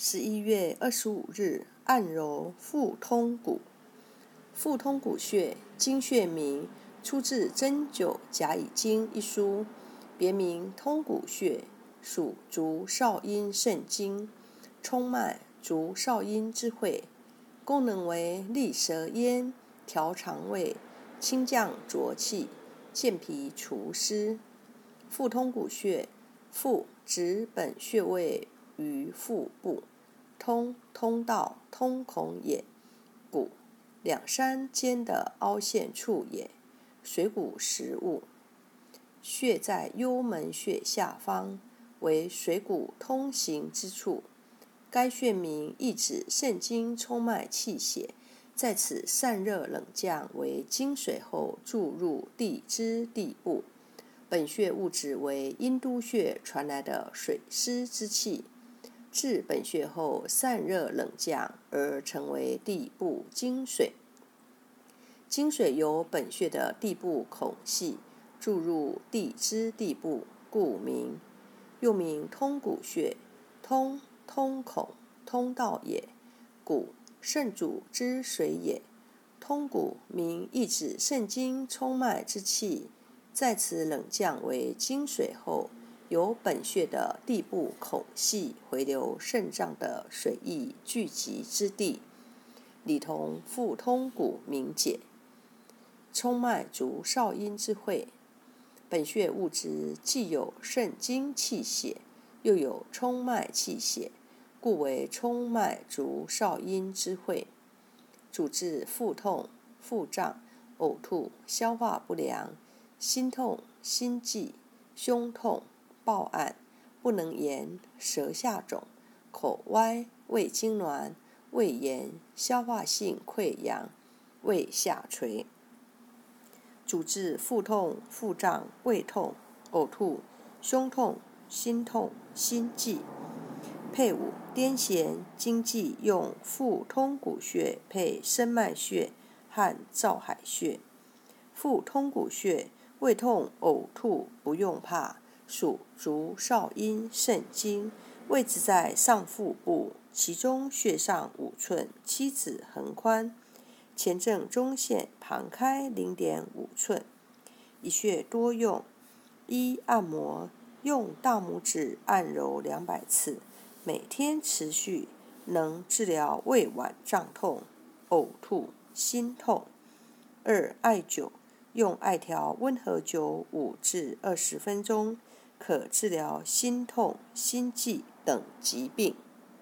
十一月二十五日，按揉腹通骨。腹通骨穴，经穴名，出自《针灸甲乙经》一书，别名通骨穴，属足少阴肾经，冲脉足少阴之会，功能为利舌咽、调肠胃、清降浊气、健脾除湿。腹通骨穴，腹指本穴位。于腹部，通通道通孔也。骨两山间的凹陷处也。水谷食物。穴在幽门穴下方，为水谷通行之处。该穴名意指肾经冲脉气血在此散热冷降为经水后注入地支地部。本穴物质为阴都穴传来的水湿之气。至本穴后散热冷降，而成为地部经水。经水由本穴的地部孔隙注入地支地部，故名。又名通骨穴，通通孔通道也。骨肾主之水也。通骨名意指肾经冲脉之气在此冷降为精水后。由本穴的地部孔隙回流肾脏的水液聚集之地，里同腹通骨名解。冲脉足少阴之会，本穴物质既有肾经气血，又有冲脉气血，故为冲脉足少阴之会。主治腹痛、腹胀、呕吐、消化不良、心痛、心悸、胸痛。暴案、不能言、舌下肿、口歪、胃痉挛、胃炎、消化性溃疡、胃下垂，主治腹痛、腹胀、胃痛、呕吐、胸痛、心痛、心悸。配伍癫痫、经悸用腹通骨穴配生脉穴和照海穴。腹通骨穴胃痛、呕吐不用怕。属足少阴肾经，位置在上腹部，其中穴上五寸，七指横宽，前正中线旁开零点五寸。一穴多用：一、按摩，用大拇指按揉两百次，每天持续，能治疗胃脘胀痛、呕吐、心痛。二、艾灸，用艾条温和灸五至二十分钟。可治疗心痛、心悸等疾病。